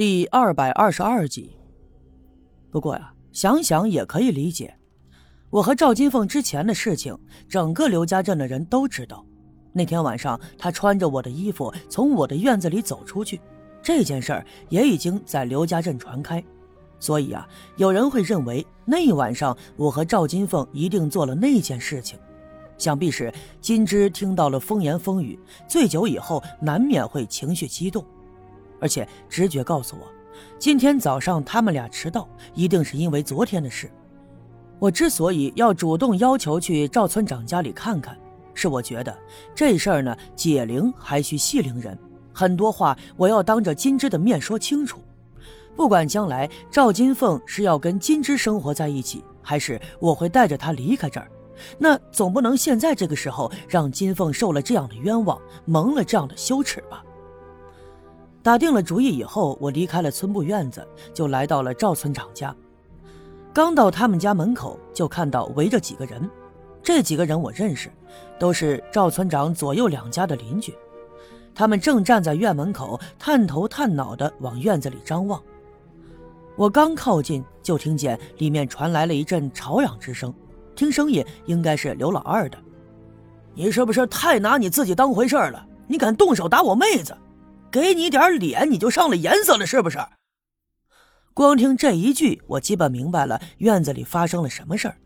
第二百二十二集。不过呀，想想也可以理解。我和赵金凤之前的事情，整个刘家镇的人都知道。那天晚上，他穿着我的衣服从我的院子里走出去，这件事儿也已经在刘家镇传开。所以啊，有人会认为那一晚上我和赵金凤一定做了那件事情。想必是金枝听到了风言风语，醉酒以后难免会情绪激动。而且直觉告诉我，今天早上他们俩迟到，一定是因为昨天的事。我之所以要主动要求去赵村长家里看看，是我觉得这事儿呢，解铃还需系铃人，很多话我要当着金枝的面说清楚。不管将来赵金凤是要跟金枝生活在一起，还是我会带着她离开这儿，那总不能现在这个时候让金凤受了这样的冤枉，蒙了这样的羞耻吧。打定了主意以后，我离开了村部院子，就来到了赵村长家。刚到他们家门口，就看到围着几个人。这几个人我认识，都是赵村长左右两家的邻居。他们正站在院门口，探头探脑的往院子里张望。我刚靠近，就听见里面传来了一阵吵嚷之声，听声音应该是刘老二的。你是不是太拿你自己当回事了？你敢动手打我妹子？给你点脸，你就上了颜色了，是不是？光听这一句，我基本明白了院子里发生了什么事儿。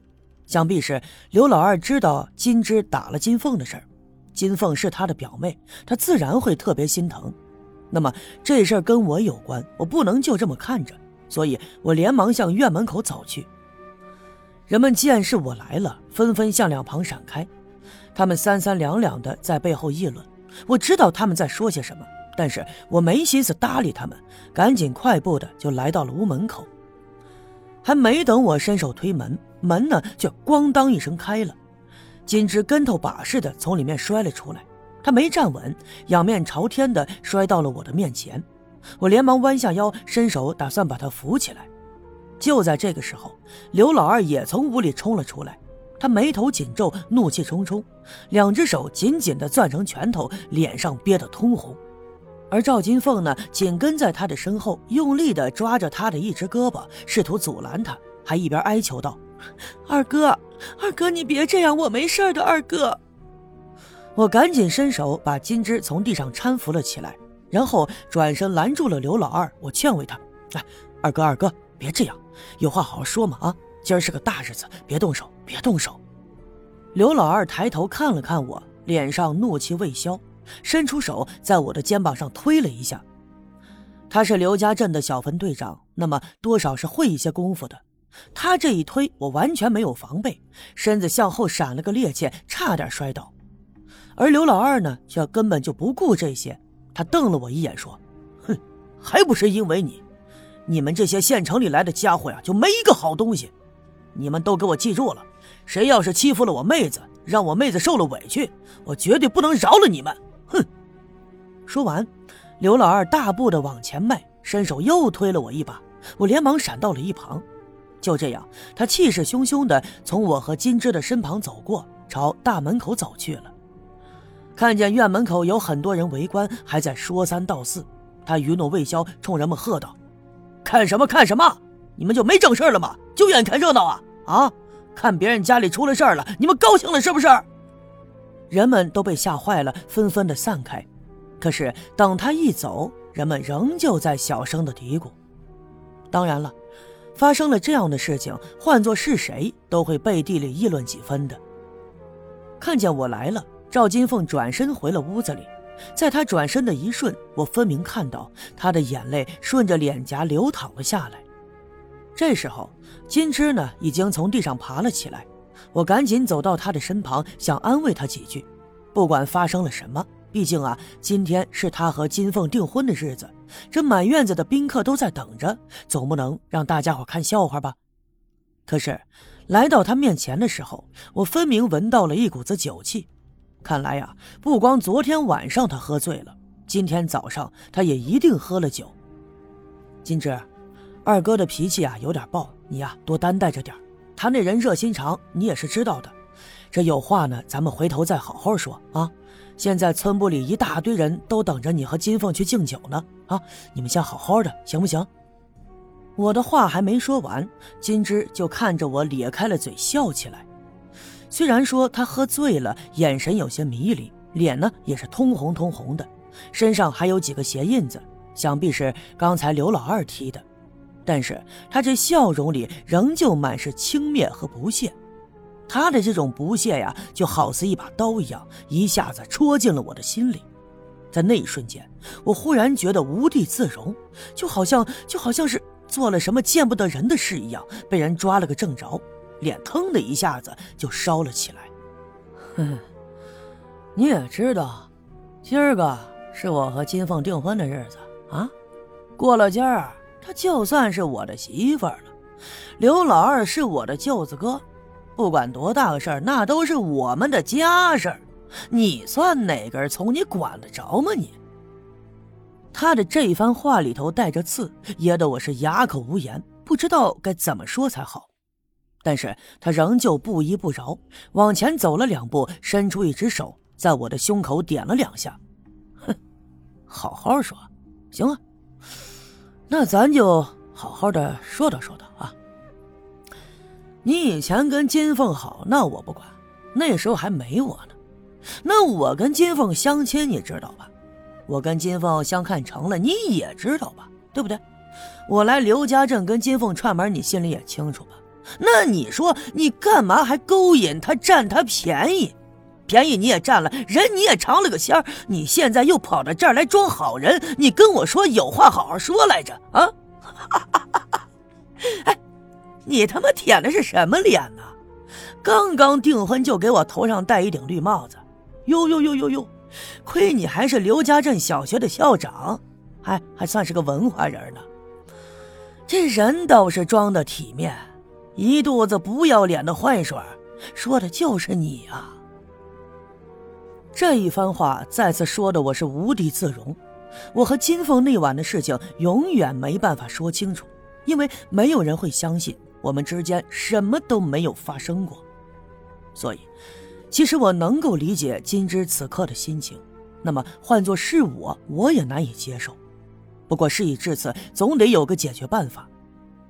想必是刘老二知道金枝打了金凤的事儿，金凤是他的表妹，他自然会特别心疼。那么这事儿跟我有关，我不能就这么看着，所以我连忙向院门口走去。人们见是我来了，纷纷向两旁闪开，他们三三两两的在背后议论。我知道他们在说些什么。但是我没心思搭理他们，赶紧快步的就来到了屋门口。还没等我伸手推门，门呢却咣当一声开了，金枝跟头把似的从里面摔了出来。他没站稳，仰面朝天的摔到了我的面前。我连忙弯下腰，伸手打算把他扶起来。就在这个时候，刘老二也从屋里冲了出来，他眉头紧皱，怒气冲冲，两只手紧紧的攥成拳头，脸上憋得通红。而赵金凤呢，紧跟在他的身后，用力地抓着他的一只胳膊，试图阻拦他，还一边哀求道：“二哥，二哥，你别这样，我没事的，二哥。”我赶紧伸手把金枝从地上搀扶了起来，然后转身拦住了刘老二，我劝慰他：“哎，二哥，二哥，别这样，有话好好说嘛！啊，今儿是个大日子，别动手，别动手。”刘老二抬头看了看我，脸上怒气未消。伸出手，在我的肩膀上推了一下。他是刘家镇的小分队长，那么多少是会一些功夫的。他这一推，我完全没有防备，身子向后闪了个趔趄，差点摔倒。而刘老二呢，却根本就不顾这些。他瞪了我一眼，说：“哼，还不是因为你！你们这些县城里来的家伙呀，就没一个好东西。你们都给我记住了，谁要是欺负了我妹子，让我妹子受了委屈，我绝对不能饶了你们！”哼！说完，刘老二大步的往前迈，伸手又推了我一把，我连忙闪到了一旁。就这样，他气势汹汹的从我和金枝的身旁走过，朝大门口走去了。看见院门口有很多人围观，还在说三道四，他余怒未消，冲人们喝道：“看什么看什么？你们就没正事了吗？就愿意看热闹啊？啊？看别人家里出了事了，你们高兴了是不是？”人们都被吓坏了，纷纷的散开。可是等他一走，人们仍旧在小声的嘀咕。当然了，发生了这样的事情，换做是谁都会背地里议论几分的。看见我来了，赵金凤转身回了屋子里。在她转身的一瞬，我分明看到她的眼泪顺着脸颊流淌了下来。这时候，金枝呢已经从地上爬了起来。我赶紧走到他的身旁，想安慰他几句。不管发生了什么，毕竟啊，今天是他和金凤订婚的日子，这满院子的宾客都在等着，总不能让大家伙看笑话吧。可是，来到他面前的时候，我分明闻到了一股子酒气。看来呀，不光昨天晚上他喝醉了，今天早上他也一定喝了酒。金枝，二哥的脾气啊有点暴，你呀多担待着点他那人热心肠，你也是知道的。这有话呢，咱们回头再好好说啊。现在村部里一大堆人都等着你和金凤去敬酒呢，啊，你们先好好的，行不行？我的话还没说完，金枝就看着我咧开了嘴笑起来。虽然说他喝醉了，眼神有些迷离，脸呢也是通红通红的，身上还有几个鞋印子，想必是刚才刘老二踢的。但是他这笑容里仍旧满是轻蔑和不屑。他的这种不屑呀，就好似一把刀一样，一下子戳进了我的心里。在那一瞬间，我忽然觉得无地自容，就好像就好像是做了什么见不得人的事一样，被人抓了个正着。脸腾的一下子就烧了起来。哼，你也知道，今儿个是我和金凤订婚的日子啊。过了今儿，她就算是我的媳妇儿了。刘老二是我的舅子哥，不管多大个事儿，那都是我们的家事儿。你算哪根葱？你管得着吗？你？他的这番话里头带着刺，噎得我是哑口无言，不知道该怎么说才好。但是他仍旧不依不饶，往前走了两步，伸出一只手，在我的胸口点了两下。哼，好好说，行啊。那咱就好好的说道说道啊。你以前跟金凤好，那我不管，那时候还没我呢。那我跟金凤相亲，你知道吧？我跟金凤相看成了，你也知道吧？对不对？我来刘家镇跟金凤串门，你心里也清楚吧？那你说你干嘛还勾引他占他便宜？便宜你也占了，人你也尝了个鲜儿，你现在又跑到这儿来装好人？你跟我说有话好好说来着啊！哎，你他妈舔的是什么脸呢？刚刚订婚就给我头上戴一顶绿帽子，哟哟哟哟哟！亏你还是刘家镇小学的校长，还还算是个文化人呢。这人倒是装的体面。一肚子不要脸的坏水，说的就是你啊！这一番话再次说的我是无地自容。我和金凤那晚的事情永远没办法说清楚，因为没有人会相信我们之间什么都没有发生过。所以，其实我能够理解金枝此刻的心情。那么换做是我，我也难以接受。不过事已至此，总得有个解决办法。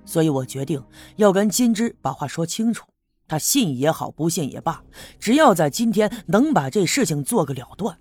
所以我决定要跟金枝把话说清楚，他信也好，不信也罢，只要在今天能把这事情做个了断，